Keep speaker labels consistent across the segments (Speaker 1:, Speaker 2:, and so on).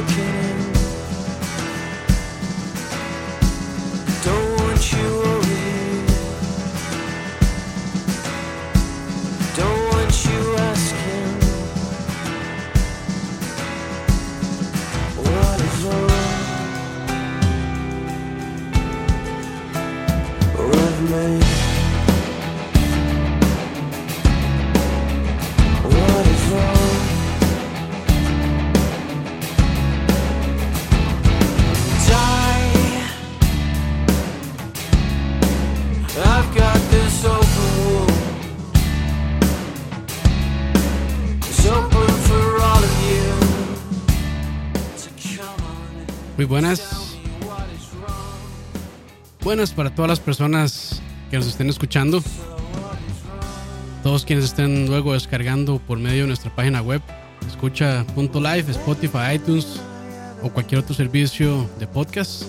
Speaker 1: Looking
Speaker 2: buenas. Buenas para todas las personas que nos estén escuchando. Todos quienes estén luego descargando por medio de nuestra página web, escucha.live, Spotify, iTunes o cualquier otro servicio de podcast.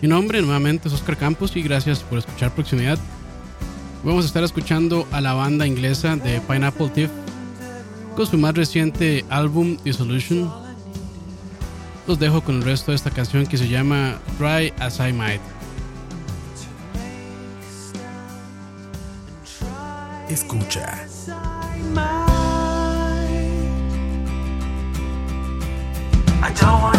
Speaker 2: Mi nombre nuevamente es Oscar Campos y gracias por escuchar Proximidad. Vamos a estar escuchando a la banda inglesa de Pineapple Thief con su más reciente álbum Dissolution. Los dejo con el resto de esta canción que se llama Try As I Might.
Speaker 3: Escucha.
Speaker 1: I don't want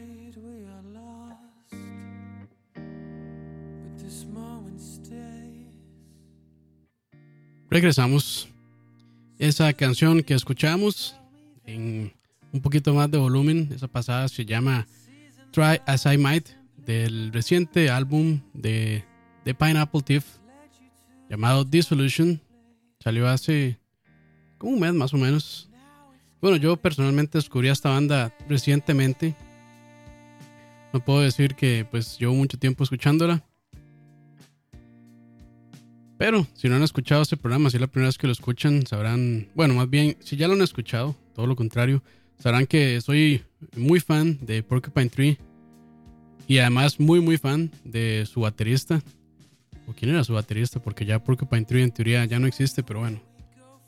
Speaker 1: moment's fade, we are lost. But this moment stays.
Speaker 2: Regresamos. Esa canción que escuchamos en un poquito más de volumen, esa pasada se llama Try As I Might del reciente álbum de, de Pineapple Thief llamado Dissolution. Salió hace como un mes más o menos. Bueno, yo personalmente descubrí esta banda recientemente. No puedo decir que pues llevo mucho tiempo escuchándola. Pero si no han escuchado este programa, si es la primera vez que lo escuchan, sabrán, bueno, más bien, si ya lo han escuchado, todo lo contrario, sabrán que soy muy fan de Porcupine Tree y además muy, muy fan de su baterista. ¿O quién era su baterista? Porque ya Porcupine Tree en teoría ya no existe, pero bueno,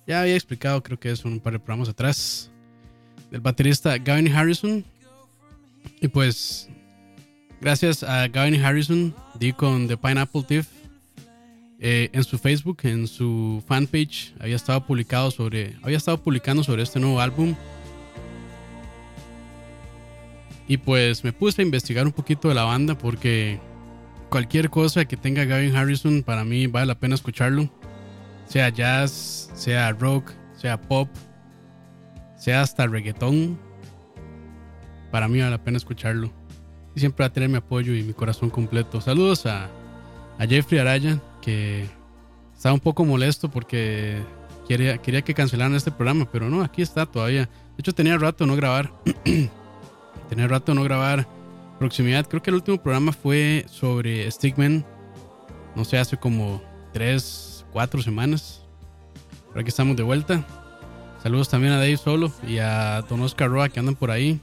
Speaker 2: ya había explicado, creo que eso un par de programas atrás, del baterista Gavin Harrison. Y pues, gracias a Gavin Harrison, di con The Pineapple Thief eh, en su Facebook, en su fanpage, había estado publicado sobre, había estado publicando sobre este nuevo álbum. Y pues me puse a investigar un poquito de la banda porque cualquier cosa que tenga Gavin Harrison para mí vale la pena escucharlo. Sea jazz, sea rock, sea pop, sea hasta reggaetón. Para mí vale la pena escucharlo. Y siempre va a tener mi apoyo y mi corazón completo. Saludos a, Jeffrey Araya, que estaba un poco molesto porque quería, quería que cancelaran este programa, pero no, aquí está todavía. De hecho, tenía rato no grabar. tenía rato no grabar proximidad. Creo que el último programa fue sobre Stickman. No sé, hace como 3, 4 semanas. Pero aquí estamos de vuelta. Saludos también a Dave Solo y a Don Oscar Roa que andan por ahí.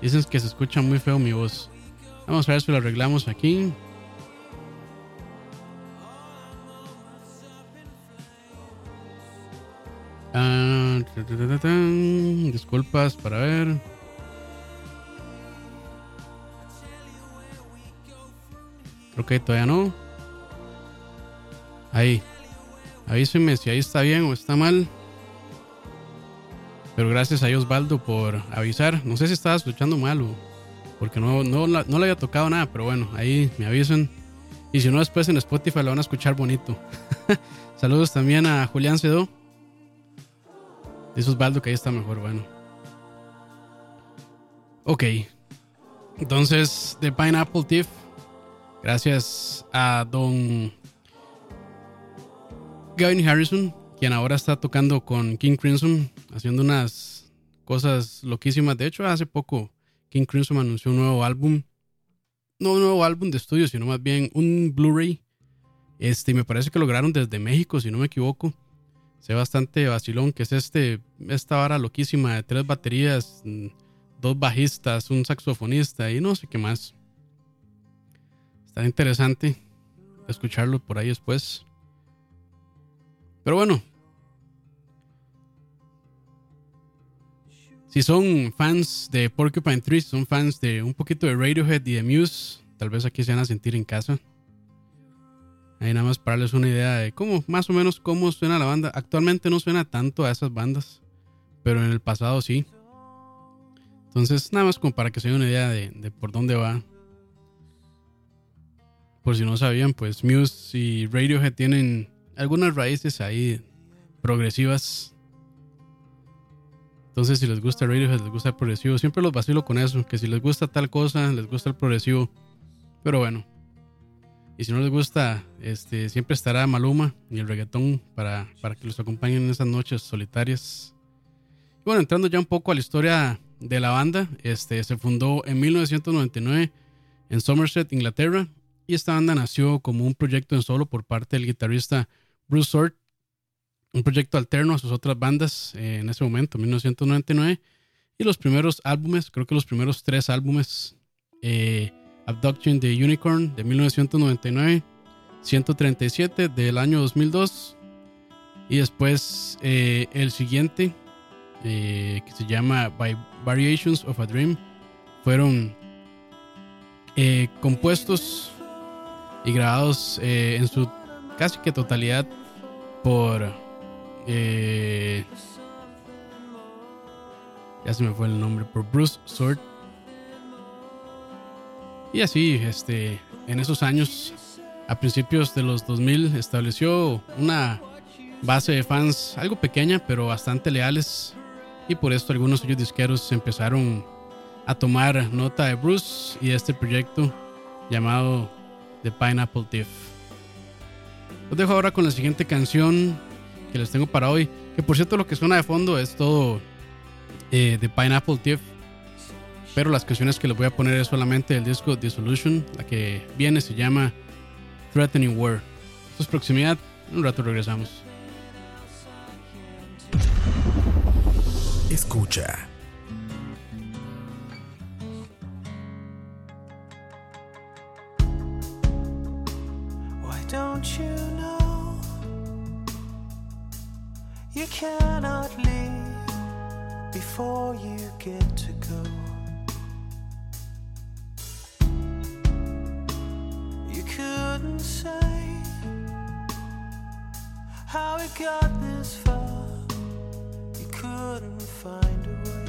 Speaker 2: Dicen que se escucha muy feo mi voz. Vamos a ver si lo arreglamos aquí. Ah. Disculpas para ver. Creo que todavía no. Ahí. Avísenme si ahí está bien o está mal. Pero gracias a Osvaldo por avisar. No sé si estaba escuchando mal o porque no, no, no le había tocado nada, pero bueno, ahí me avisan. Y si no, después en Spotify lo van a escuchar bonito. Saludos también a Julián Cedo. Dice Osvaldo que ahí está mejor, bueno. Ok. Entonces, The Pineapple Thief. Gracias a don Gavin Harrison, quien ahora está tocando con King Crimson, haciendo unas cosas loquísimas. De hecho, hace poco King Crimson anunció un nuevo álbum. No un nuevo álbum de estudio, sino más bien un Blu-ray. Este, me parece que lo lograron desde México, si no me equivoco. Ve bastante vacilón, que es este, esta vara loquísima de tres baterías, mm, dos bajistas, un saxofonista y no sé qué más. Está interesante escucharlo por ahí después. Pero bueno. Si son fans de Porcupine Tree, son fans de un poquito de Radiohead y de Muse, tal vez aquí se van a sentir en casa. Ahí nada más para darles una idea de cómo, más o menos, cómo suena la banda. Actualmente no suena tanto a esas bandas, pero en el pasado sí. Entonces, nada más como para que se den una idea de, de por dónde va. Por si no sabían, pues Muse y Radiohead tienen algunas raíces ahí progresivas. Entonces, si les gusta Radiohead, les gusta el progresivo. Siempre los vacilo con eso, que si les gusta tal cosa, les gusta el progresivo. Pero bueno. Y si no les gusta, este, siempre estará Maluma y el reggaetón para, para que los acompañen en esas noches solitarias. Bueno, entrando ya un poco a la historia de la banda, este, se fundó en 1999 en Somerset, Inglaterra, y esta banda nació como un proyecto en solo por parte del guitarrista Bruce Sort, un proyecto alterno a sus otras bandas eh, en ese momento, 1999, y los primeros álbumes, creo que los primeros tres álbumes, eh, Abduction the Unicorn de 1999, 137 del año 2002 Y después eh, el siguiente, que se llama By Variations of a Dream, fueron compuestos y grabados en su casi que totalidad por... eh, ya se me fue el nombre, por Bruce Sword. Y así, este, en esos años, a principios de los 2000, estableció una base de fans algo pequeña, pero bastante leales. Y por esto algunos sellos disqueros empezaron a tomar nota de Bruce y este proyecto llamado The Pineapple Thief. Los dejo ahora con la siguiente canción que les tengo para hoy. Que por cierto, lo que suena de fondo es todo eh, de Pineapple Thief. Pero las canciones que les voy a poner es solamente del disco Dissolution. La que viene se llama Threatening War. Esto es proximidad. En un rato regresamos.
Speaker 3: Escucha.
Speaker 1: Why don't you know you cannot leave before you get to go? You couldn't say how it got this far. You couldn't find a way.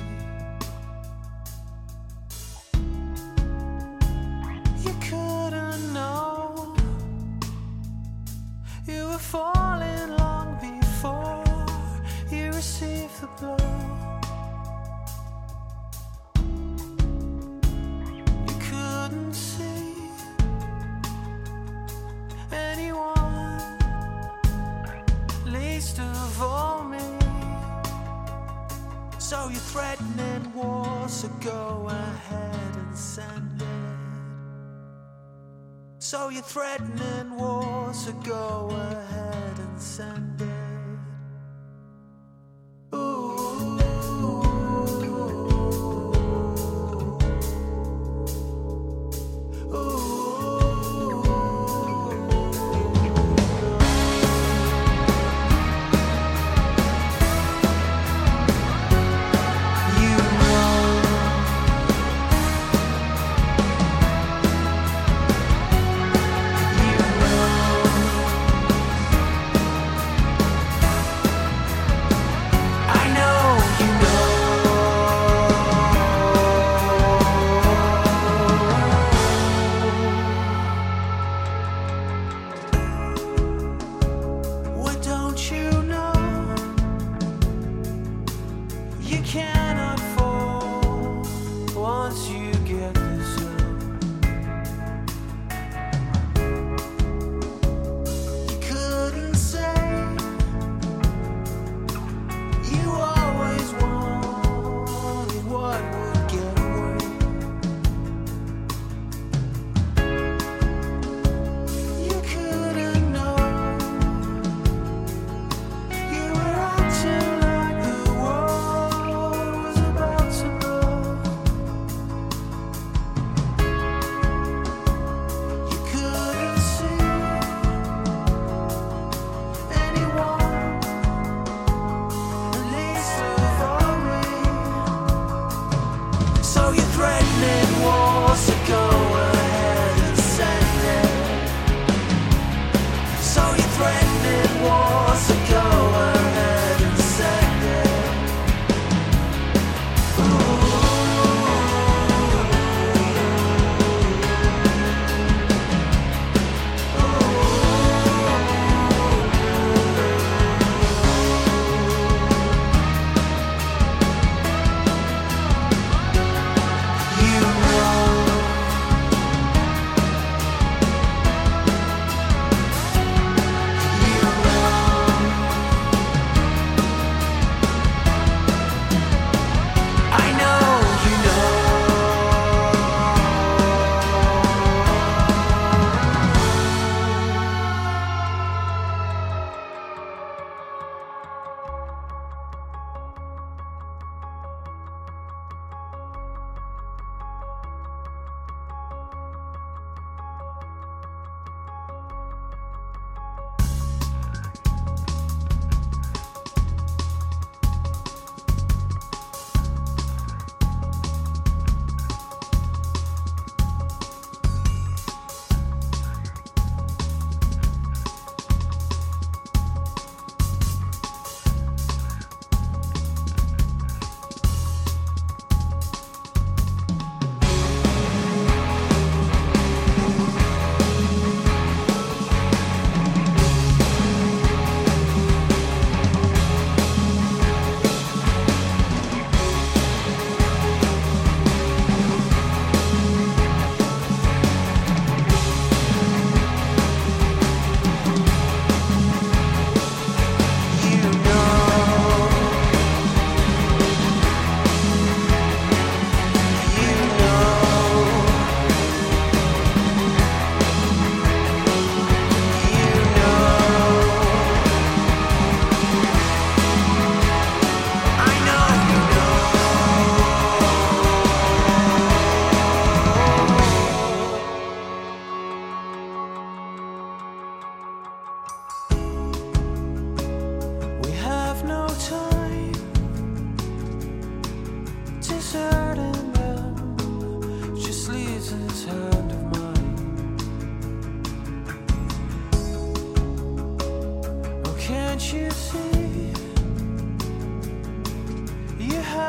Speaker 1: You couldn't know you were falling you the blow. You couldn't see anyone, least of all me. So you're threatening war, so go ahead and send it. So you're threatening war, so go ahead and send it.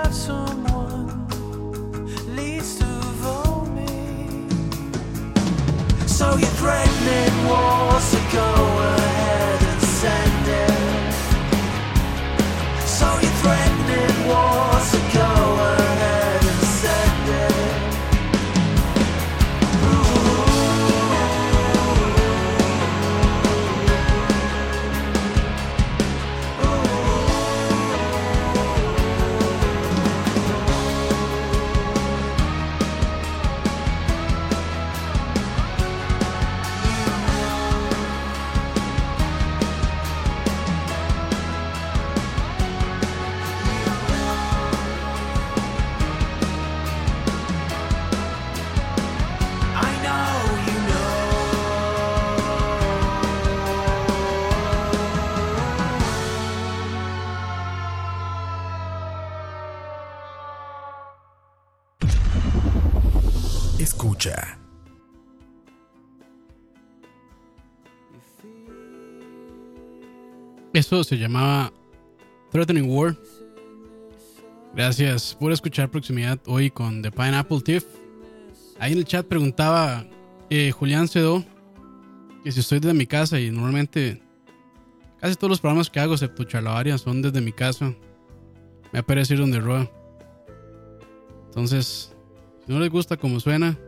Speaker 1: Have someone
Speaker 2: Eso se llamaba Threatening War. Gracias por escuchar Proximidad hoy con The Pineapple Thief. Ahí en el chat preguntaba eh, Julián Cedo que si estoy desde mi casa y normalmente casi todos los programas que hago, excepto Charlavaria, son desde mi casa. Me aparece ir donde Roa. Entonces, si no les gusta como suena,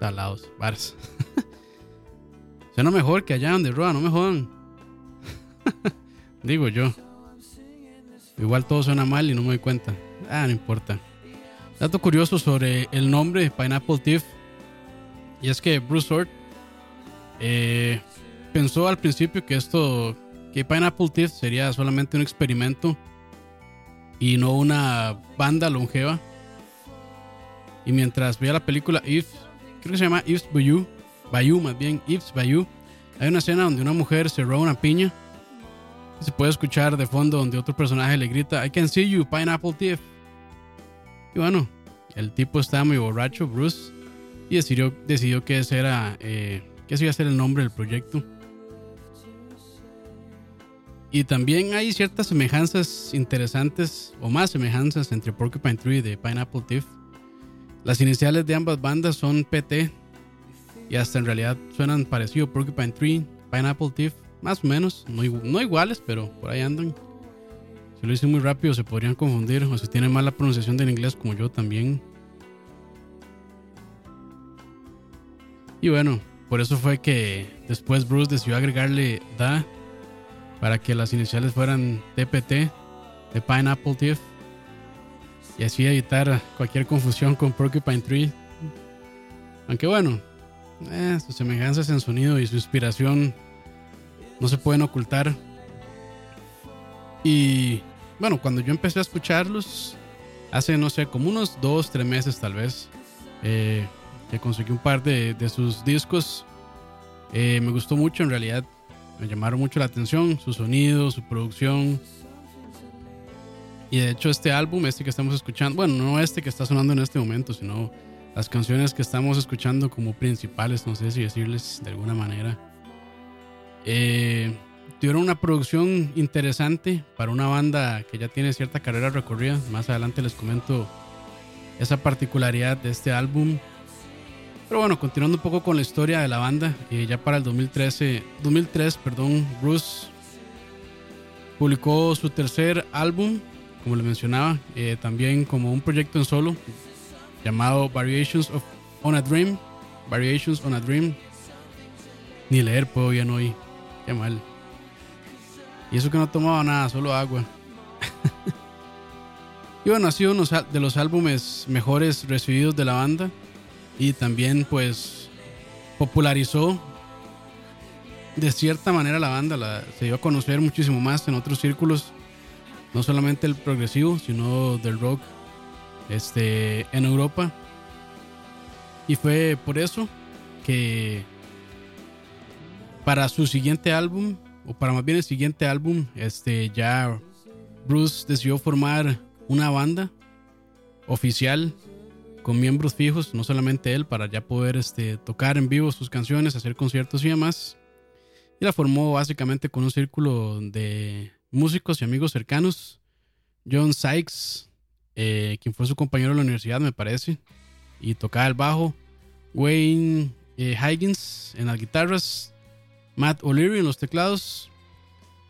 Speaker 2: salados, varas. suena mejor que allá donde Roa, no me jodan. Digo yo. Igual todo suena mal y no me doy cuenta. Ah, no importa. Dato curioso sobre el nombre de Pineapple Thief. Y es que Bruce Hort eh, pensó al principio que esto, que Pineapple Thief sería solamente un experimento y no una banda longeva. Y mientras veía la película If, creo que se llama If's Bayou, Bayou más bien, If's Bayou, hay una escena donde una mujer se roba una piña. Se puede escuchar de fondo donde otro personaje le grita, I can see you, Pineapple Thief. Y bueno, el tipo estaba muy borracho, Bruce, y decidió, decidió que ese era, eh, que iba a ser el nombre del proyecto. Y también hay ciertas semejanzas interesantes, o más semejanzas, entre Porcupine Tree y de Pineapple Thief. Las iniciales de ambas bandas son PT, y hasta en realidad suenan parecido Porcupine Tree, Pineapple Thief, más o menos, no, no iguales, pero por ahí andan. Si lo hice muy rápido se podrían confundir, o si tienen mala pronunciación del inglés como yo también. Y bueno, por eso fue que después Bruce decidió agregarle Da para que las iniciales fueran TPT de Pineapple Thief y así evitar cualquier confusión con Porcupine Tree. Aunque bueno, eh, sus semejanzas en sonido y su inspiración no se pueden ocultar. Y bueno, cuando yo empecé a escucharlos, hace no sé, como unos dos, tres meses tal vez, eh, que conseguí un par de, de sus discos, eh, me gustó mucho en realidad. Me llamaron mucho la atención, su sonido, su producción. Y de hecho este álbum, este que estamos escuchando, bueno, no este que está sonando en este momento, sino las canciones que estamos escuchando como principales, no sé si decirles de alguna manera. Eh, tuvieron una producción interesante para una banda que ya tiene cierta carrera recorrida. Más adelante les comento esa particularidad de este álbum. Pero bueno, continuando un poco con la historia de la banda, eh, ya para el 2013, 2003, perdón, Bruce publicó su tercer álbum, como le mencionaba, eh, también como un proyecto en solo llamado Variations of on a Dream, Variations on a Dream. Ni leer puedo bien hoy, qué mal. Y eso que no tomaba nada, solo agua. y bueno, ha sido uno de los álbumes mejores recibidos de la banda y también pues popularizó de cierta manera la banda, se dio a conocer muchísimo más en otros círculos, no solamente el progresivo, sino del rock este, en Europa. Y fue por eso que para su siguiente álbum, o para más bien el siguiente álbum, este, ya Bruce decidió formar una banda oficial con miembros fijos, no solamente él, para ya poder este, tocar en vivo sus canciones, hacer conciertos y demás. y la formó básicamente con un círculo de músicos y amigos cercanos. John Sykes, eh, quien fue su compañero de la universidad, me parece, y tocaba el bajo. Wayne eh, Higgins en las guitarras. Matt O'Leary en los teclados.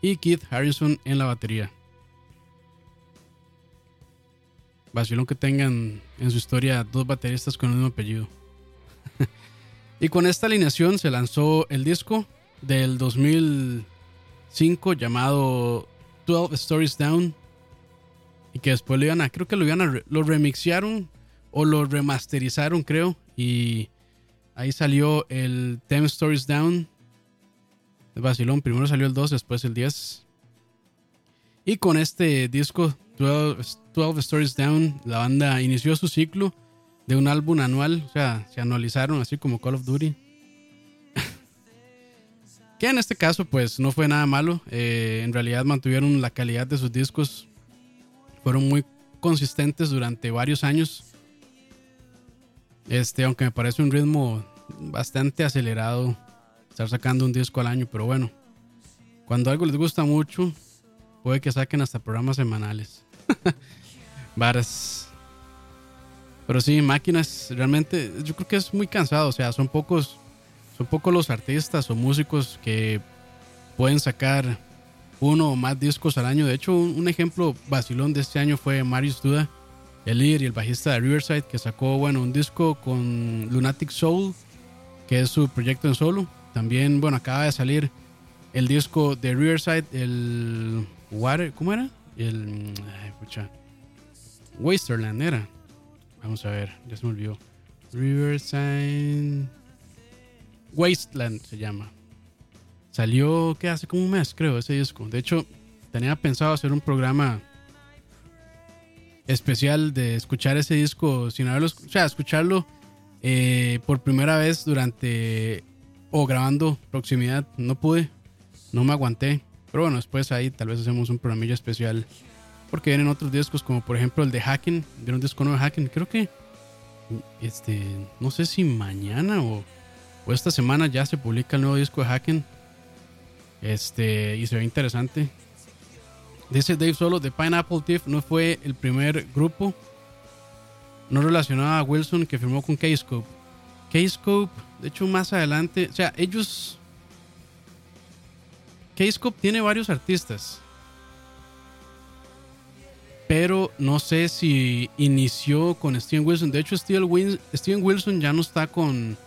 Speaker 2: Y Keith Harrison en la batería. Vacilón que tengan en su historia dos bateristas con el mismo apellido. y con esta alineación se lanzó el disco del 2005 llamado 12 Stories Down. Y que después lo iban a, creo que lo iban a, lo remixearon o lo remasterizaron, creo. Y ahí salió el 10 Stories Down. El vacilón, primero salió el 2, después el 10. Y con este disco 12, 12 Stories Down, la banda inició su ciclo de un álbum anual, o sea, se anualizaron así como Call of Duty. que en este caso pues no fue nada malo, eh, en realidad mantuvieron la calidad de sus discos, fueron muy consistentes durante varios años. Este, aunque me parece un ritmo bastante acelerado estar sacando un disco al año, pero bueno, cuando algo les gusta mucho, puede que saquen hasta programas semanales. Varas. Pero sí, máquinas, realmente yo creo que es muy cansado. O sea, son pocos, son pocos los artistas o músicos que pueden sacar uno o más discos al año. De hecho, un, ejemplo vacilón de este año fue Marius Duda, el líder y el bajista de Riverside, que sacó, bueno, un disco con Lunatic Soul, que es su proyecto en solo. También, bueno, acaba de salir el disco de Riverside, el Water, ¿cómo era? El. Ay, pucha. Wasterland era. Vamos a ver, ya se me olvidó. Riverside. Wasteland se llama. Salió, ¿qué? Hace como un mes, creo, ese disco. De hecho, tenía pensado hacer un programa especial de escuchar ese disco sin haberlo. O sea, escucharlo eh, por primera vez durante. O grabando proximidad. No pude. No me aguanté. Pero bueno, después ahí tal vez hacemos un programilla especial. Porque vienen otros discos, como por ejemplo el de Hacking. Viene un disco nuevo de Hacking. Creo que. Este. No sé si mañana o, o esta semana ya se publica el nuevo disco de Hacking. Este. Y se ve interesante. Dice Dave Solo de Pineapple Thief no fue el primer grupo no relacionado a Wilson que firmó con K-Scope. K-Scope, de hecho, más adelante, o sea, ellos K-Scope tiene varios artistas. Pero no sé si inició con Steven Wilson. De hecho, Steven Wilson ya no está con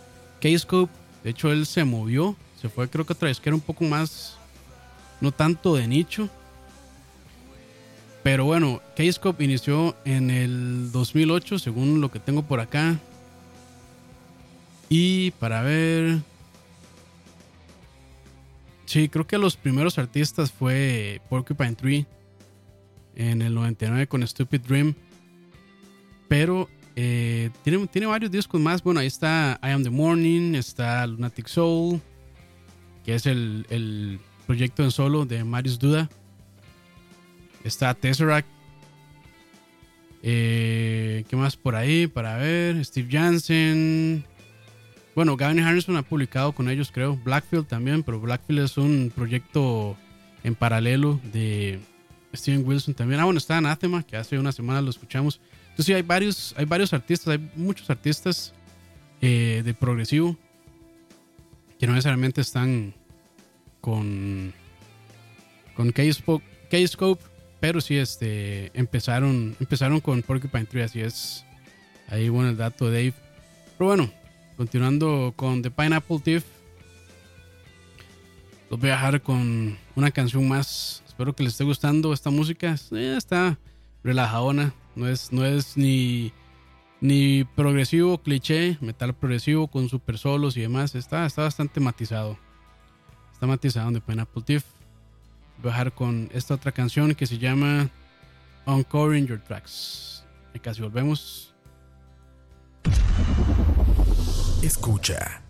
Speaker 2: K-Scope. De hecho, él se movió. Se fue, creo que otra vez que era un poco más. No tanto de nicho. Pero bueno, K-Scope inició en el 2008, según lo que tengo por acá. Y para ver. Sí, creo que los primeros artistas fue Porcupine Tree en el 99 con Stupid Dream. Pero eh, tiene, tiene varios discos más. Bueno, ahí está I Am the Morning, está Lunatic Soul, que es el, el proyecto en solo de Marius Duda. Está Tesseract. Eh, ¿Qué más por ahí? Para ver. Steve Jansen. Bueno, Gavin Harrison ha publicado con ellos, creo. Blackfield también, pero Blackfield es un proyecto en paralelo de Steven Wilson también. Ah, bueno, está Anathema, que hace una semana lo escuchamos. Entonces, sí, hay varios, hay varios artistas, hay muchos artistas eh, de progresivo que no necesariamente están con, con K-Scope, pero sí este, empezaron, empezaron con Porcupine Tree, así es. Ahí, bueno, el dato de Dave. Pero bueno, Continuando con The Pineapple Thief. Los voy a dejar con una canción más. Espero que les esté gustando esta música. Está relajadona. No es, no es ni, ni progresivo, cliché, metal progresivo con super solos y demás. Está, está bastante matizado. Está matizado de Pineapple Thief. Voy a dejar con esta otra canción que se llama Uncovering Your Tracks. Y casi volvemos.
Speaker 3: Escucha.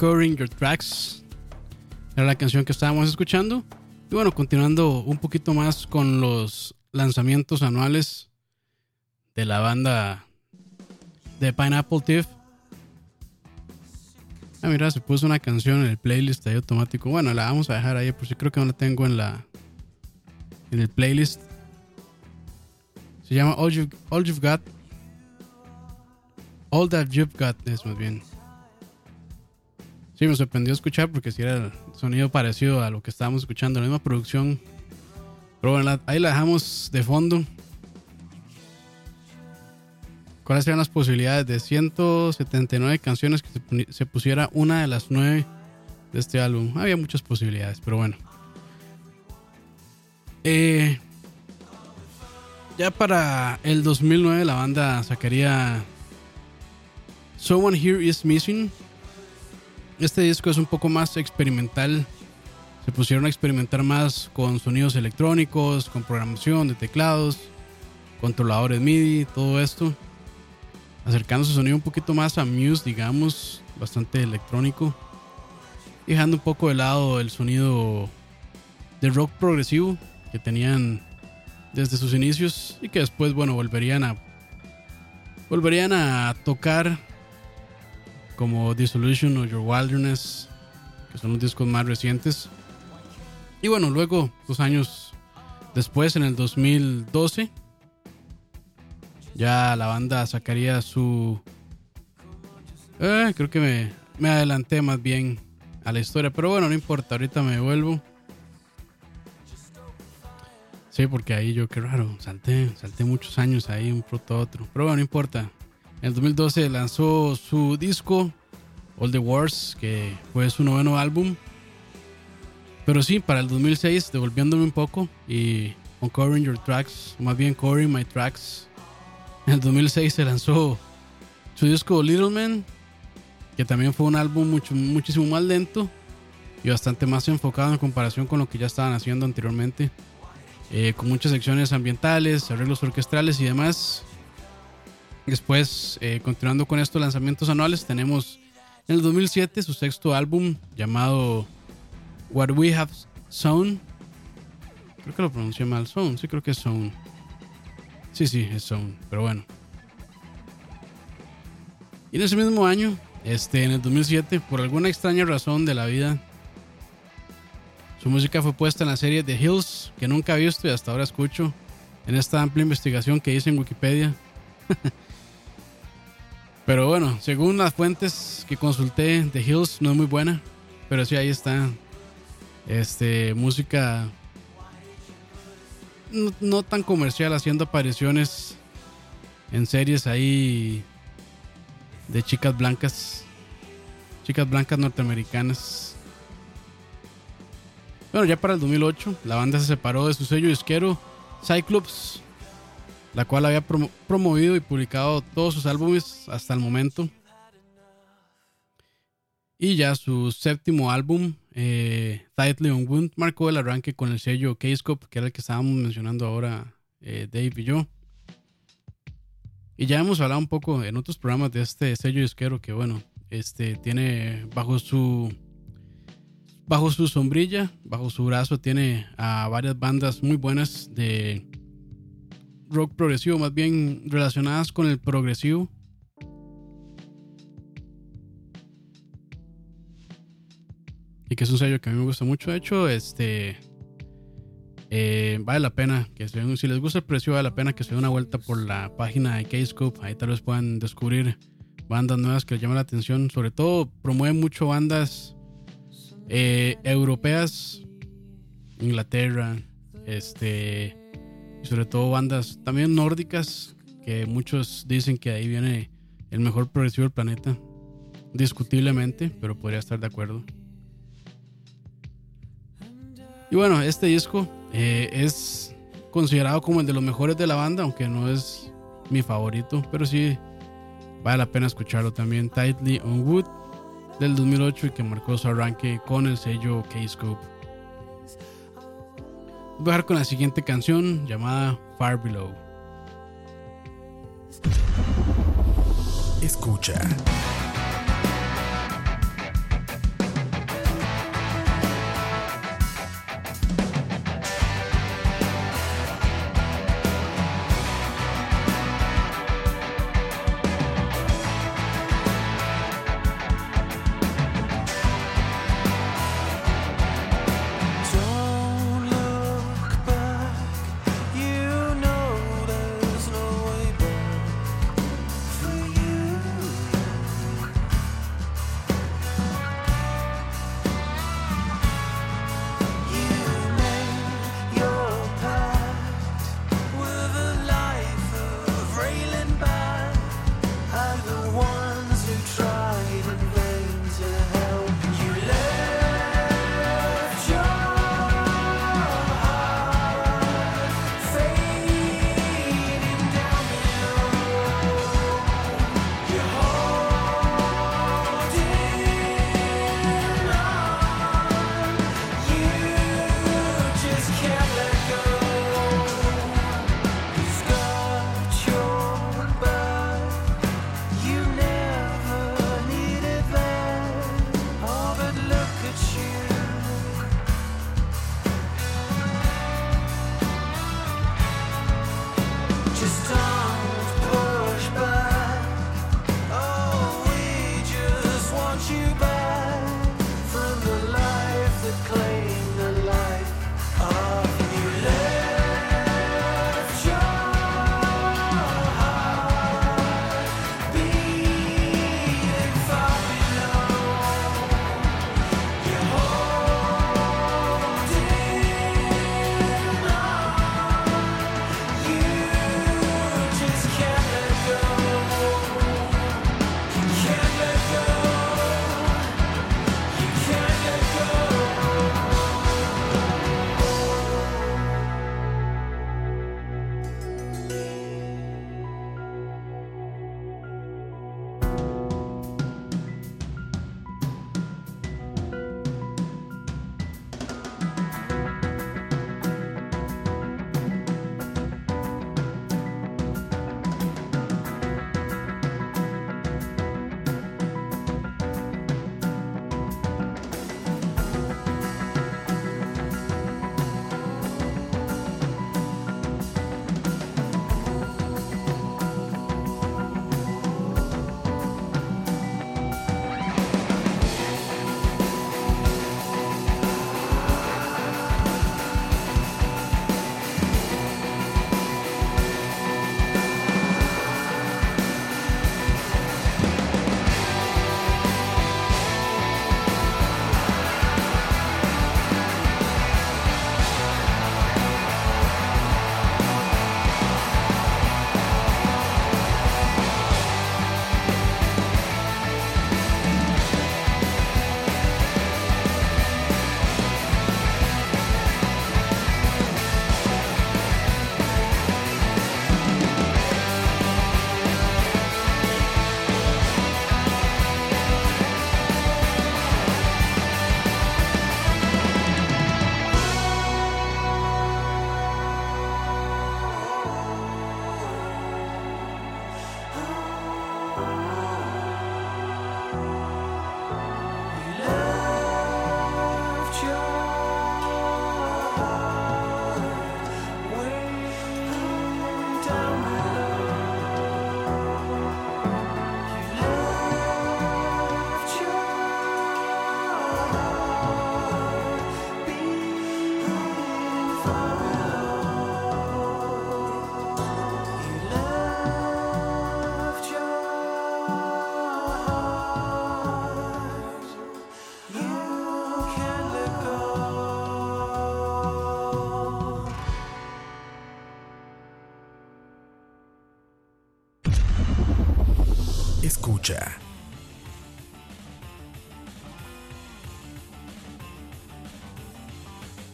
Speaker 1: Uncovering Your Tracks.
Speaker 2: Era la canción que estábamos escuchando. Y bueno, continuando un poquito más con los lanzamientos anuales de la banda de Pineapple Thief. Ah, mira, se puso una canción en el playlist ahí automático. Bueno, la vamos a dejar ahí por si creo que no la tengo en la en el playlist. Se llama All, You- All You've Got. All That You've Got es más bien. Sí, me sorprendió escuchar porque si era sonido parecido a lo que estábamos escuchando, la misma producción. Pero bueno, ahí la dejamos de fondo. ¿Cuáles serían las posibilidades de 179 canciones que se pusiera una de las nueve de este álbum? Había muchas posibilidades, pero bueno. Eh, ya para el 2009 la banda sacaría Someone Here Is Missing. Este disco es un poco más experimental. Se pusieron a experimentar más con sonidos electrónicos, con programación de teclados. controladores MIDI, todo esto. Acercando su sonido un poquito más a Muse, digamos, bastante electrónico. Dejando un poco de lado el sonido de rock progresivo que tenían desde sus inicios y que después, bueno, volverían a volverían a tocar como Dissolution o Your Wilderness, que son los discos más recientes. Y bueno, luego, dos años después, en el 2012, ya la banda sacaría su... Eh, creo que me, me adelanté más bien a la historia, pero bueno, no importa, ahorita me vuelvo. Sí, porque ahí yo, qué raro, salté, salté muchos años ahí, un pronto a otro. Pero bueno, no importa. En el 2012 lanzó su disco, All the Wars, que fue su noveno álbum. Pero sí, para el 2006, devolviéndome un poco y uncovering your tracks, o más bien covering my tracks. En el 2006 se lanzó su disco Little Man, que también fue un álbum mucho, muchísimo más lento y bastante más enfocado en comparación con lo que ya estaban haciendo anteriormente. Eh, con muchas secciones ambientales, arreglos orquestrales y demás. Después, eh, continuando con estos lanzamientos anuales, tenemos en el 2007 su sexto álbum llamado What We Have Sown. Creo que lo pronuncié mal, Sown, sí creo que es Sown. Sí, sí, es Sown, pero bueno. Y en ese mismo año, este, en el 2007, por alguna extraña razón de la vida, su música fue puesta en la serie The Hills, que nunca he visto y hasta ahora escucho en esta amplia investigación que hice en Wikipedia. pero bueno, según las fuentes que consulté, The Hills no es muy buena, pero sí ahí está. Este, música no, tan comercial, haciendo apariciones en series ahí de chicas blancas, chicas blancas norteamericanas. Bueno, ya para el 2008, la banda se separó de su sello disquero Cyclops, la cual había promovido y publicado todos sus álbumes hasta el momento. Y ya su séptimo álbum, eh, Tightly on Wound, marcó el arranque con el sello K-Scope, que era el que estábamos mencionando ahora eh, Dave y yo. Y ya hemos hablado un poco en otros programas de este sello disquero que, bueno, este tiene bajo su bajo su sombrilla, bajo su brazo, tiene a varias bandas muy buenas de rock progresivo, más bien relacionadas con el progresivo. Y que es un sello que a mí me gusta mucho. De hecho, este. Eh, vale la pena que se si les gusta el precio, vale la pena que se den una vuelta por la página de K-Scope. Ahí tal vez puedan descubrir bandas nuevas que les llaman la atención. Sobre todo, promueven mucho bandas eh, europeas, Inglaterra, este, y sobre todo bandas también nórdicas, que muchos dicen que ahí viene el mejor progresivo del planeta, discutiblemente, pero podría estar de acuerdo. Y bueno, este disco eh, es considerado como el de los mejores de la banda, aunque no es mi favorito, pero sí vale la pena escucharlo también. Tightly on Wood del 2008 y que marcó su arranque con el sello K-Scope. Voy a dejar con la siguiente canción llamada Far Below.
Speaker 3: Escucha.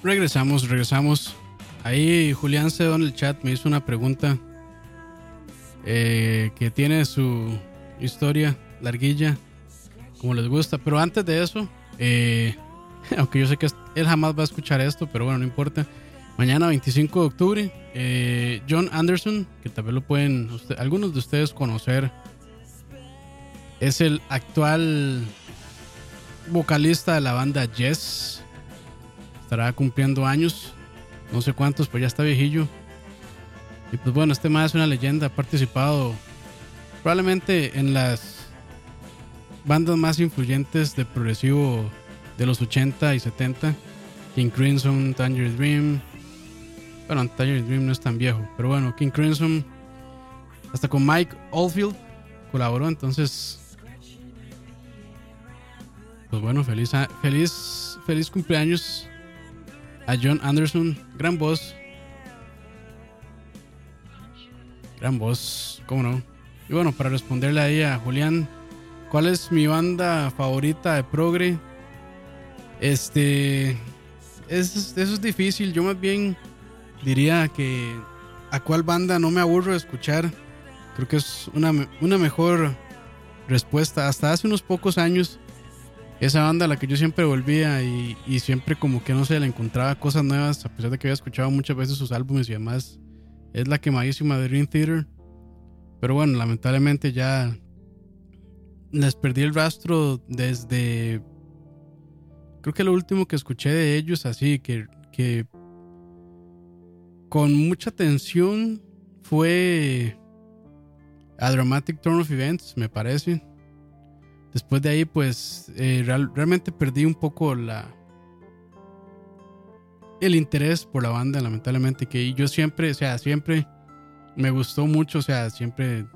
Speaker 2: Regresamos, regresamos. Ahí Julián Cedo en el chat me hizo una pregunta eh, que tiene su historia larguilla, como les gusta. Pero antes de eso, eh, aunque yo sé que él jamás va a escuchar esto, pero bueno, no importa. Mañana 25 de octubre, eh, John Anderson, que tal vez lo pueden algunos de ustedes conocer, es el actual vocalista de la banda Yes estará cumpliendo años, no sé cuántos, pero ya está viejillo. Y pues bueno, este más es una leyenda, ha participado probablemente en las bandas más influyentes de progresivo de los 80 y 70, King Crimson, Tangerine Dream. Bueno, Tangerine Dream no es tan viejo, pero bueno, King Crimson, hasta con Mike Oldfield colaboró, entonces pues bueno, feliz, feliz, feliz cumpleaños a John Anderson, gran voz. Gran voz, cómo no. Y bueno, para responderle ahí a Julián, ¿cuál es mi banda favorita de progre? Este, es, eso es difícil. Yo más bien diría que a cuál banda no me aburro de escuchar. Creo que es una, una mejor respuesta. Hasta hace unos pocos años esa banda a la que yo siempre volvía y, y siempre como que no sé, le encontraba cosas nuevas, a pesar de que había escuchado muchas veces sus álbumes y demás, es la quemadísima de Dream Theater. Pero bueno, lamentablemente ya les perdí el rastro desde... Creo que lo último que escuché de ellos así, que, que con mucha atención fue a Dramatic Turn of Events, me parece. Después de ahí, pues eh, real- realmente perdí un poco la el interés por la banda, lamentablemente. Que yo siempre, o sea, siempre me gustó mucho, o sea, siempre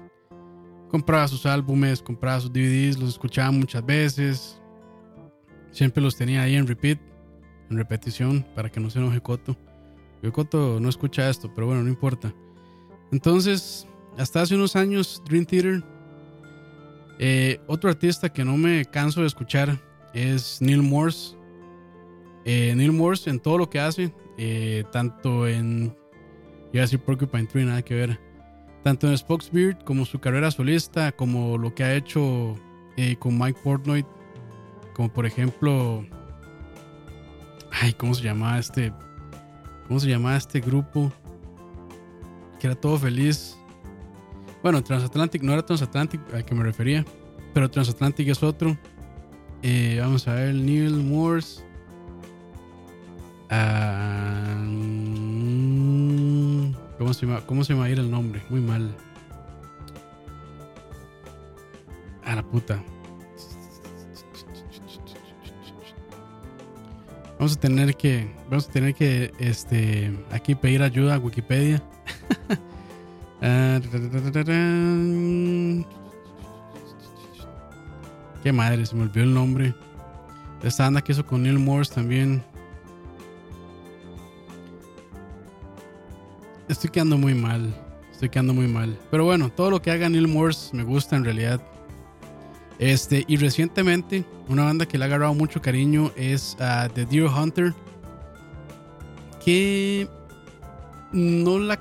Speaker 2: compraba sus álbumes, compraba sus DVDs, los escuchaba muchas veces. Siempre los tenía ahí en repeat, en repetición, para que no se enoje Coto. Yo Coto no escucha esto, pero bueno, no importa. Entonces, hasta hace unos años, Dream Theater. Eh, otro artista que no me canso de escuchar es Neil Morse. Eh, Neil Morse en todo lo que hace, eh, tanto en. Iba a decir Porcupine Tree, nada que ver. Tanto en Spokesbeard como su carrera solista, como lo que ha hecho con Mike Portnoy, como por ejemplo. Ay, ¿cómo se llamaba este? ¿Cómo se llamaba este grupo? Que era todo feliz. Bueno, Transatlantic no era Transatlantic al que me refería, pero Transatlantic es otro. Eh, vamos a ver, Neil Morse. Ah, ¿cómo, se llama, ¿Cómo se me va a ir el nombre? Muy mal. A la puta. Vamos a tener que. Vamos a tener que. Este. Aquí pedir ayuda a Wikipedia. Ah. Qué madre, se me olvidó el nombre. Esta banda que hizo con Neil Morse también. Estoy quedando muy mal. Estoy quedando muy mal. Pero bueno, todo lo que haga Neil Morse me gusta en realidad. Este, y recientemente, una banda que le ha agarrado mucho cariño es ah, The Deer Hunter. Que no la,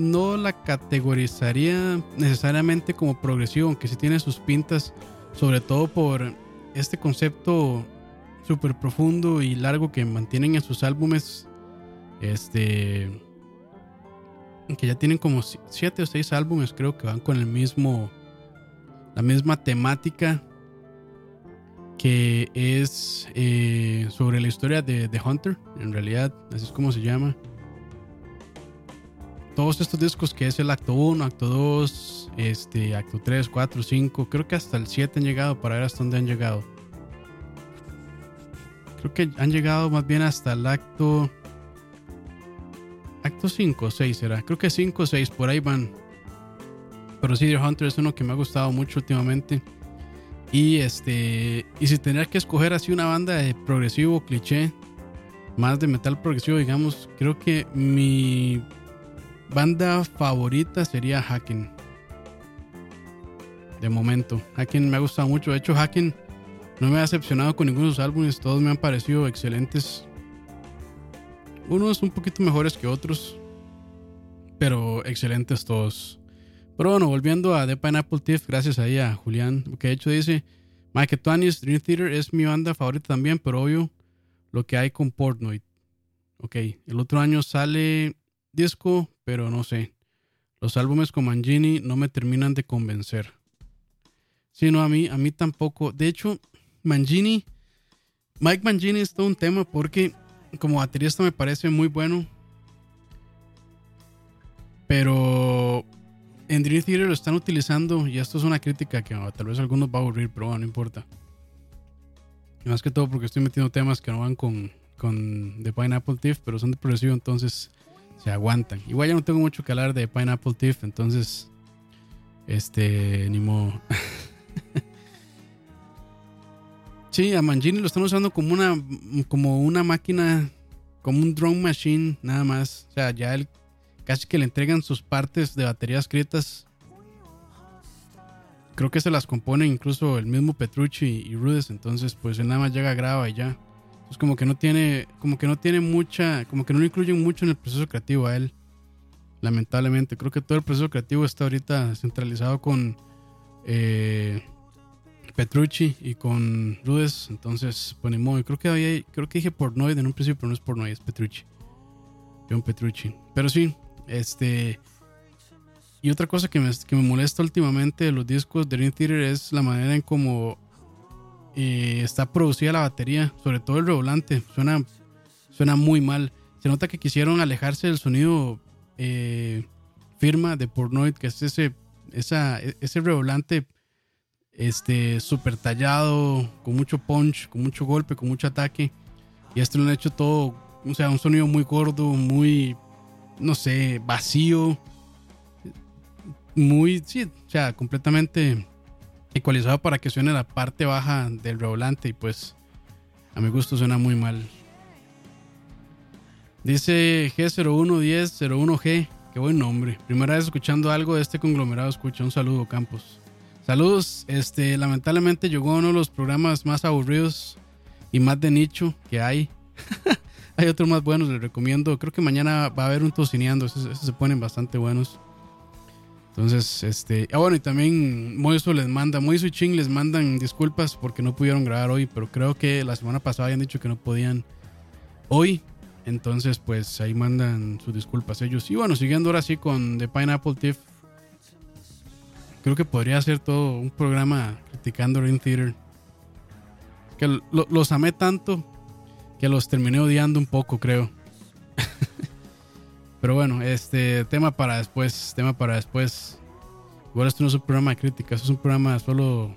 Speaker 2: no la categorizaría necesariamente como progresivo, aunque sí tiene sus pintas, sobre todo por este concepto súper profundo y largo que mantienen en sus álbumes. Este. Que ya tienen como 7 o 6 álbumes, creo que van con el mismo. La misma temática. Que es eh, sobre la historia de The Hunter. En realidad, así es como se llama todos estos discos que es el acto 1, acto 2, este, acto 3, 4, 5, creo que hasta el 7 han llegado para ver hasta dónde han llegado. Creo que han llegado más bien hasta el acto acto 5 o 6 será. Creo que 5 o 6 por ahí van. Pero sí, Hunter es uno que me ha gustado mucho últimamente. Y este y si tener que escoger así una banda de progresivo cliché, más de metal progresivo, digamos, creo que mi banda favorita sería Hacken. De momento, Hacken me ha gustado mucho. De hecho, Hacken no me ha decepcionado con ninguno de sus álbumes. Todos me han parecido excelentes. Unos un poquito mejores que otros. Pero excelentes todos. Pero bueno, volviendo a The Pineapple Thief, gracias ahí a Julián. Que de hecho dice: Mike Tuanis, Dream Theater es mi banda favorita también. Pero obvio, lo que hay con Portnoy. Ok, el otro año sale disco, pero no sé. Los álbumes con Mangini no me terminan de convencer. Sí, no, a mí, a mí tampoco. De hecho, Mangini, Mike Mangini es todo un tema porque como baterista me parece muy bueno. Pero en Dream Theater lo están utilizando y esto es una crítica que oh, tal vez algunos va a aburrir, pero no importa. Más que todo porque estoy metiendo temas que no van con, con The Pineapple Thief, pero son de progresivo, entonces se aguantan. Igual ya no tengo mucho que hablar de Pineapple Thief, entonces, este, ni modo. sí, a Mangini lo están usando como una, como una máquina, como un drum machine, nada más. O sea, ya él casi que le entregan sus partes de batería escritas. Creo que se las compone incluso el mismo Petrucci y Rudes, entonces pues él nada más llega, graba y ya. Es como que no tiene, como que no tiene mucha, como que no lo incluyen mucho en el proceso creativo a él. Lamentablemente, creo que todo el proceso creativo está ahorita centralizado con eh, Petrucci y con Rudes. Entonces, pues. Creo que había, creo que dije Pornoid en un principio, pero no es Pornoid, es Petrucci. John Petrucci. Pero sí, este. Y otra cosa que me, que me molesta últimamente de los discos de Dream Theater es la manera en cómo eh, está producida la batería, sobre todo el revolante, suena, suena muy mal. Se nota que quisieron alejarse del sonido eh, firma de Pornoid, que es ese, esa, ese redoblante este, súper tallado, con mucho punch, con mucho golpe, con mucho ataque. Y este lo han hecho todo, o sea, un sonido muy gordo, muy, no sé, vacío. Muy, sí, o sea, completamente ecualizado para que suene la parte baja del redoblante y pues a mi gusto suena muy mal. Dice G011001G, qué buen nombre. Primera vez escuchando algo de este conglomerado, escucha un saludo Campos. Saludos, este lamentablemente llegó uno de los programas más aburridos y más de nicho que hay. hay otros más buenos, les recomiendo. Creo que mañana va a haber un tocineando, esos, se ponen bastante buenos. Entonces, este, ah, bueno, y también Moiso les manda, Moiso y Ching les mandan disculpas porque no pudieron grabar hoy, pero creo que la semana pasada habían dicho que no podían hoy. Entonces, pues ahí mandan sus disculpas ellos. Y bueno, siguiendo ahora sí con The Pineapple Tiff. Creo que podría ser todo un programa criticando Ring Theater. Que los amé tanto que los terminé odiando un poco, creo. Pero bueno, este tema para después, tema para después. Igual esto no es un programa de crítica, esto es un programa solo,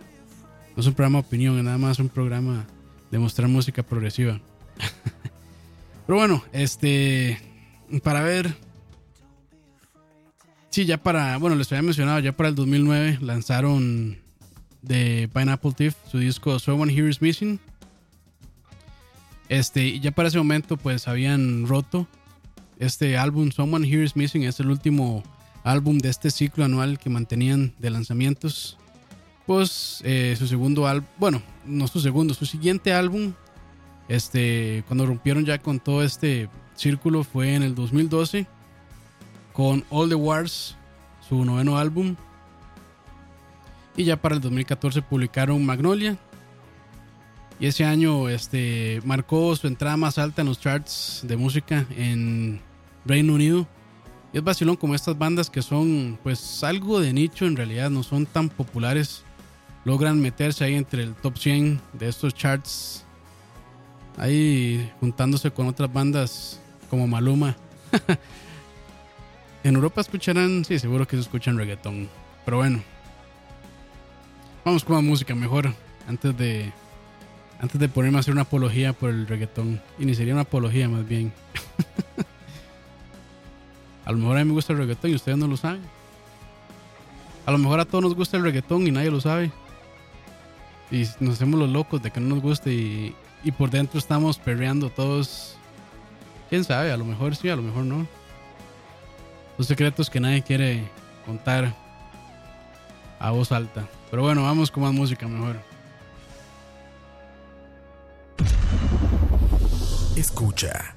Speaker 2: no es un programa de opinión, nada más un programa de mostrar música progresiva. Pero bueno, este, para ver, sí, ya para, bueno, les había mencionado, ya para el 2009 lanzaron de Pineapple Thief su disco Someone Here is Missing. Este, y ya para ese momento pues habían roto este álbum Someone Here is Missing es el último álbum de este ciclo anual que mantenían de lanzamientos. Pues eh, su segundo álbum, bueno, no su segundo, su siguiente álbum, este, cuando rompieron ya con todo este círculo fue en el 2012 con All the Wars, su noveno álbum. Y ya para el 2014 publicaron Magnolia. Y ese año este, marcó su entrada más alta en los charts de música en Reino Unido. Y es vacilón como estas bandas que son pues algo de nicho en realidad, no son tan populares. Logran meterse ahí entre el top 100 de estos charts. Ahí juntándose con otras bandas como Maluma. en Europa escucharán, sí, seguro que se escuchan reggaetón. Pero bueno. Vamos con la música mejor. Antes de. Antes de ponerme a hacer una apología por el reggaetón. Iniciaría una apología más bien. A lo mejor a mí me gusta el reggaetón y ustedes no lo saben. A lo mejor a todos nos gusta el reggaetón y nadie lo sabe. Y nos hacemos los locos de que no nos guste y, y por dentro estamos perreando todos. Quién sabe, a lo mejor sí, a lo mejor no. Los secretos que nadie quiere contar a voz alta. Pero bueno, vamos con más música mejor.
Speaker 1: Escucha.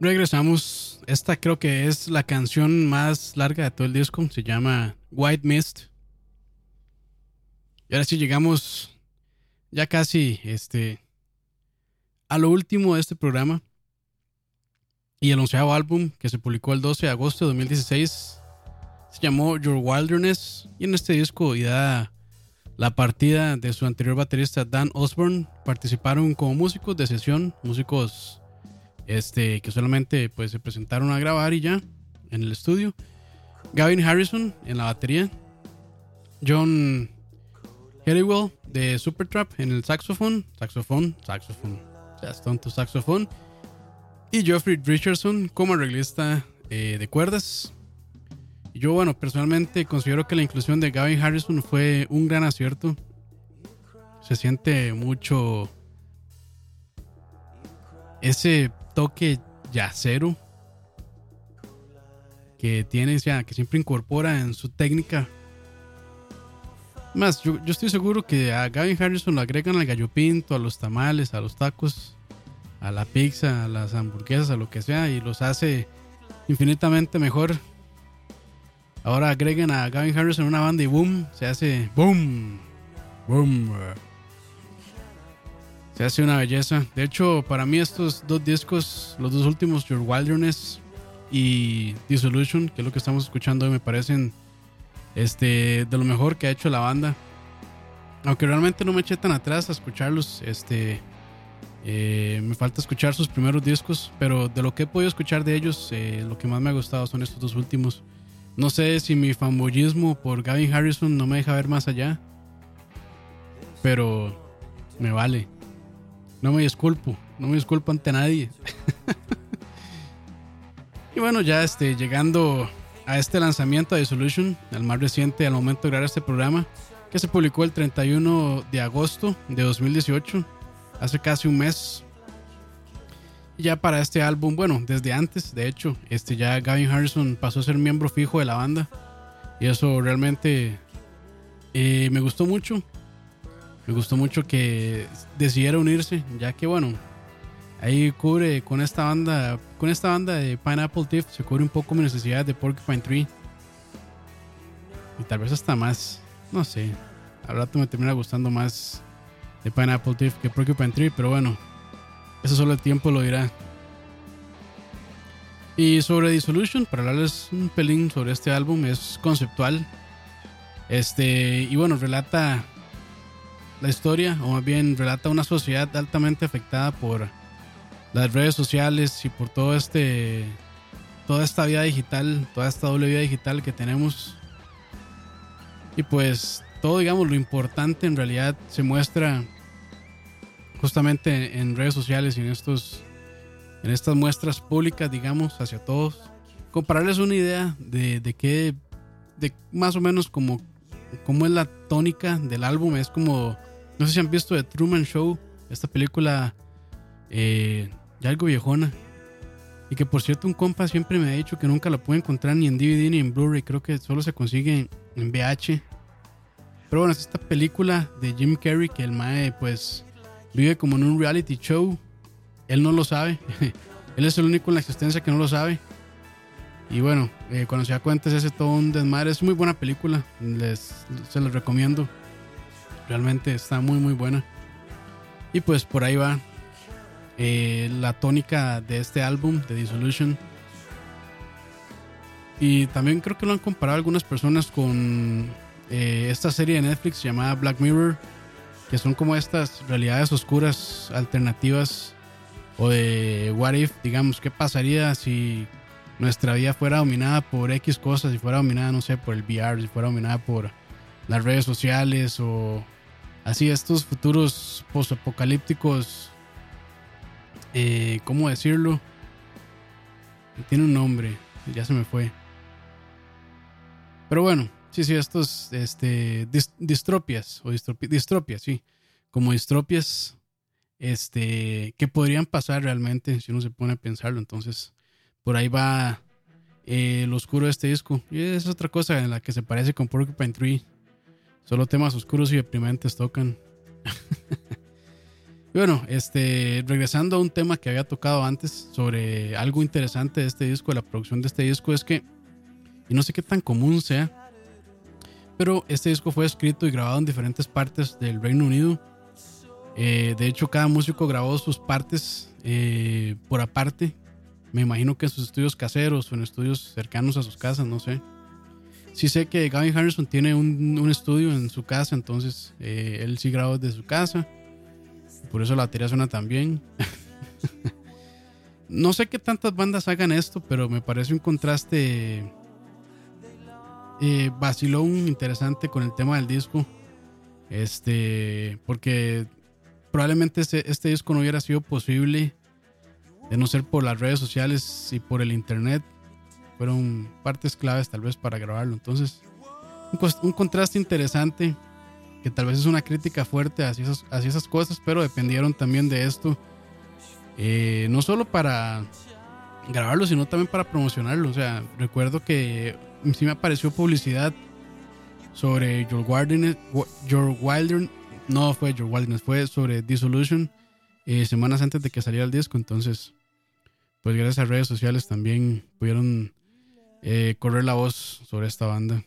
Speaker 2: Regresamos. Esta creo que es la canción más larga de todo el disco. Se llama White Mist. Y ahora sí llegamos ya casi este, a lo último de este programa. Y el onceavo álbum que se publicó el 12 de agosto de 2016 se llamó Your Wilderness. Y en este disco, da la partida de su anterior baterista Dan Osborne, participaron como músicos de sesión, músicos este, que solamente pues, se presentaron a grabar y ya en el estudio. Gavin Harrison en la batería. John Hellywell de Supertrap en el saxofón. Saxofón, saxofón. Tonto saxofón. Y Geoffrey Richardson como arreglista eh, de cuerdas. Yo, bueno, personalmente considero que la inclusión de Gavin Harrison fue un gran acierto. Se siente mucho ese toque yacero que tiene, ya, que siempre incorpora en su técnica. Más, yo, yo, estoy seguro que a Gavin Harrison lo agregan al gallo pinto, a los tamales, a los tacos, a la pizza, a las hamburguesas, a lo que sea, y los hace infinitamente mejor. Ahora agreguen a Gavin Harrison una banda y boom, se hace boom, boom. Se hace una belleza. De hecho, para mí estos dos discos, los dos últimos, Your Wilderness y Dissolution, que es lo que estamos escuchando hoy, me parecen este, de lo mejor que ha hecho la banda. Aunque realmente no me eché tan atrás a escucharlos. Este, eh, me falta escuchar sus primeros discos, pero de lo que he podido escuchar de ellos, eh, lo que más me ha gustado son estos dos últimos. No sé si mi fanboyismo por Gavin Harrison no me deja ver más allá, pero me vale. No me disculpo, no me disculpo ante nadie. y bueno, ya este, llegando a este lanzamiento de Dissolution, el más reciente al momento de grabar este programa, que se publicó el 31 de agosto de 2018, hace casi un mes. Ya para este álbum, bueno, desde antes, de hecho, este ya Gavin Harrison pasó a ser miembro fijo de la banda. Y eso realmente eh, me gustó mucho. Me gustó mucho que decidiera unirse, ya que bueno, ahí cubre con esta banda, con esta banda de Pineapple Thief, se cubre un poco mi necesidad de Porcupine Tree. Y tal vez hasta más, no sé. Al rato me termina gustando más de Pineapple Thief que Porcupine Tree, pero bueno, eso solo el tiempo lo dirá. Y sobre Dissolution, para hablarles un pelín sobre este álbum, es conceptual. Este, y bueno, relata la historia, o más bien relata una sociedad altamente afectada por las redes sociales y por todo este toda esta vida digital, toda esta doble vida digital que tenemos. Y pues todo, digamos, lo importante en realidad se muestra justamente en redes sociales y en estos en estas muestras públicas, digamos, hacia todos. Compararles una idea de, de qué, de más o menos como, como es la tónica del álbum, es como no sé si han visto The Truman Show, esta película eh, ya algo viejona. Y que por cierto un compa siempre me ha dicho que nunca la puede encontrar ni en DVD ni en Blu-ray. Creo que solo se consigue en VH. Pero bueno, es esta película de Jim Carrey que el Mae pues vive como en un reality show. Él no lo sabe. Él es el único en la existencia que no lo sabe. Y bueno, eh, cuando se da cuenta se hace todo un desmadre. Es muy buena película. Les, se los recomiendo. Realmente está muy muy buena. Y pues por ahí va eh, la tónica de este álbum, de Dissolution. Y también creo que lo han comparado algunas personas con eh, esta serie de Netflix llamada Black Mirror, que son como estas realidades oscuras alternativas o de What If, digamos, ¿qué pasaría si nuestra vida fuera dominada por X cosas, si fuera dominada, no sé, por el VR, si fuera dominada por las redes sociales o así estos futuros posapocalípticos, eh, ¿cómo decirlo? Tiene un nombre, ya se me fue. Pero bueno, sí, sí, estos este, distropias, o distropias, sí, como distropias, este, que podrían pasar realmente si uno se pone a pensarlo. Entonces, por ahí va eh, lo oscuro de este disco. Y es otra cosa en la que se parece con Porcupine Tree Solo temas oscuros y deprimentes tocan. y bueno, este, regresando a un tema que había tocado antes sobre algo interesante de este disco, de la producción de este disco, es que, y no sé qué tan común sea, pero este disco fue escrito y grabado en diferentes partes del Reino Unido. Eh, de hecho, cada músico grabó sus partes eh, por aparte. Me imagino que en sus estudios caseros o en estudios cercanos a sus casas, no sé. Sí sé que Gavin Harrison tiene un, estudio en su casa, entonces eh, él sí grabó desde su casa. Por eso la batería suena tan bien. no sé qué tantas bandas hagan esto, pero me parece un contraste eh, vacilón interesante con el tema del disco. Este, porque probablemente este, disco no hubiera sido posible de no ser por las redes sociales y por el internet fueron partes claves tal vez para grabarlo. Entonces, un, contraste interesante, que tal vez es una crítica fuerte hacia esas, hacia esas cosas, pero dependieron también de esto, eh, no solo para grabarlo, sino también para promocionarlo. O sea, recuerdo que sí me apareció publicidad sobre Your Wilderness, Your Wilderness no fue Your Wilderness, fue sobre Dissolution eh, semanas antes de que saliera el disco. Entonces, pues gracias a redes sociales también pudieron eh, correr la voz sobre esta banda.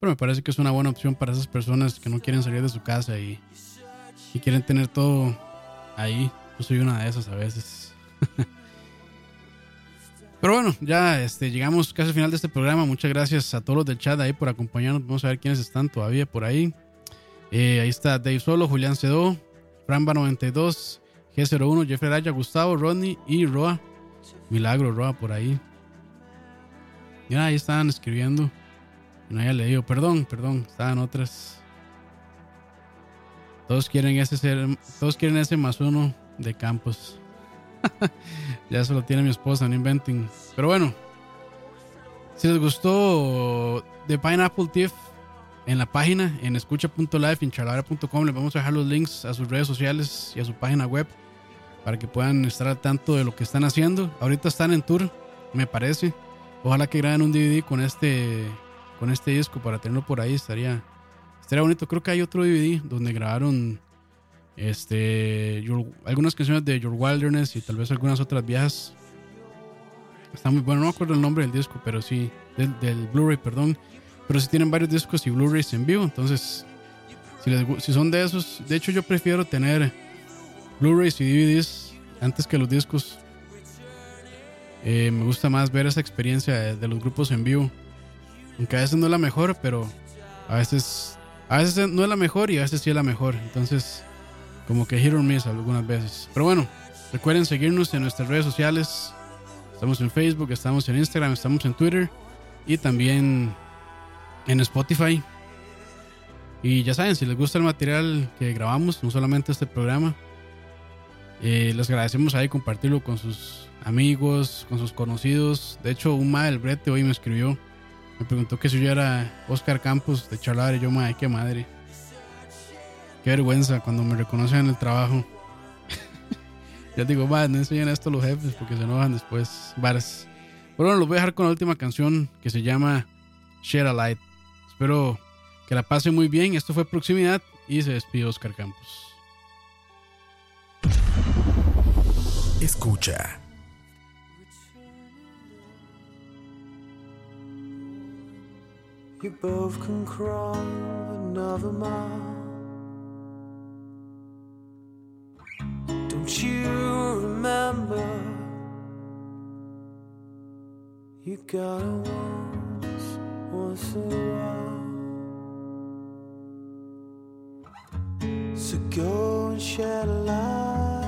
Speaker 2: Pero me parece que es una buena opción para esas personas que no quieren salir de su casa y, y quieren tener todo ahí. Yo soy una de esas a veces. Pero bueno, ya este, llegamos casi al final de este programa. Muchas gracias a todos los del chat ahí por acompañarnos. Vamos a ver quiénes están todavía por ahí. Eh, ahí está Dave Solo, Julián Cedó, Framba92, G01, Jeffrey Raya, Gustavo, Rodney y Roa. Milagro Roa por ahí. Mira, ahí estaban escribiendo. No había leído. Perdón, perdón. Estaban otras. Todos quieren ese ser, todos quieren ese más uno de campos. ya eso lo tiene mi esposa, no inventen. Pero bueno, si les gustó The Pineapple Thief en la página, en escucha.live, en les vamos a dejar los links a sus redes sociales y a su página web para que puedan estar al tanto de lo que están haciendo. Ahorita están en tour, me parece. Ojalá que graben un DVD con este con este disco para tenerlo por ahí. Estaría, estaría bonito. Creo que hay otro DVD donde grabaron este algunas canciones de Your Wilderness y tal vez algunas otras viejas. Está muy bueno. No me acuerdo el nombre del disco, pero sí. Del, Blu-ray, perdón. Pero sí tienen varios discos y Blu-rays en vivo. Entonces, si, son de esos. De hecho, yo prefiero tener Blu-rays y DVDs antes que los discos eh, me gusta más ver esa experiencia de, los grupos en vivo. Aunque a veces no es la mejor, pero a veces, a veces no es la mejor y a veces sí es la mejor. Entonces, como que hit miss algunas veces. Pero bueno, recuerden seguirnos en nuestras redes sociales. Estamos en Facebook, estamos en Instagram, estamos en Twitter y también en Spotify. Y ya saben, si les gusta el material que grabamos, no solamente este programa, eh, les agradecemos ahí compartirlo con sus amigos, con sus conocidos. De hecho, un ma del brete hoy me escribió. Me preguntó que si yo era Oscar Campos de charlar y yo, madre, qué madre. Qué vergüenza cuando me reconocen en el trabajo. ya digo, va, no enseñan esto a los jefes porque se enojan después. Varas. Pero bueno, los voy a dejar con la última canción que se llama Share a Light. Espero que la pase muy bien. Esto fue Proximidad y se despide Oscar Campos.
Speaker 3: Escucha. You both can crawl another mile. Don't you remember? You gotta once, once in a while. So go and shed a light.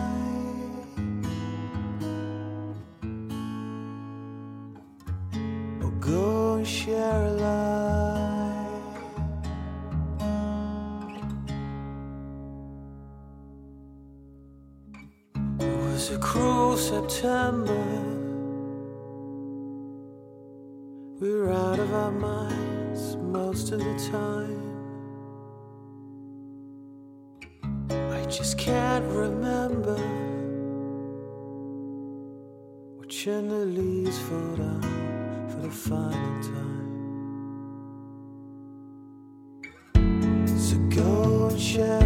Speaker 3: Or go and share a light. It's a cruel September. We're out of our minds most of the time. I just can't remember watching the leaves fall down for the final time.
Speaker 1: So go and share.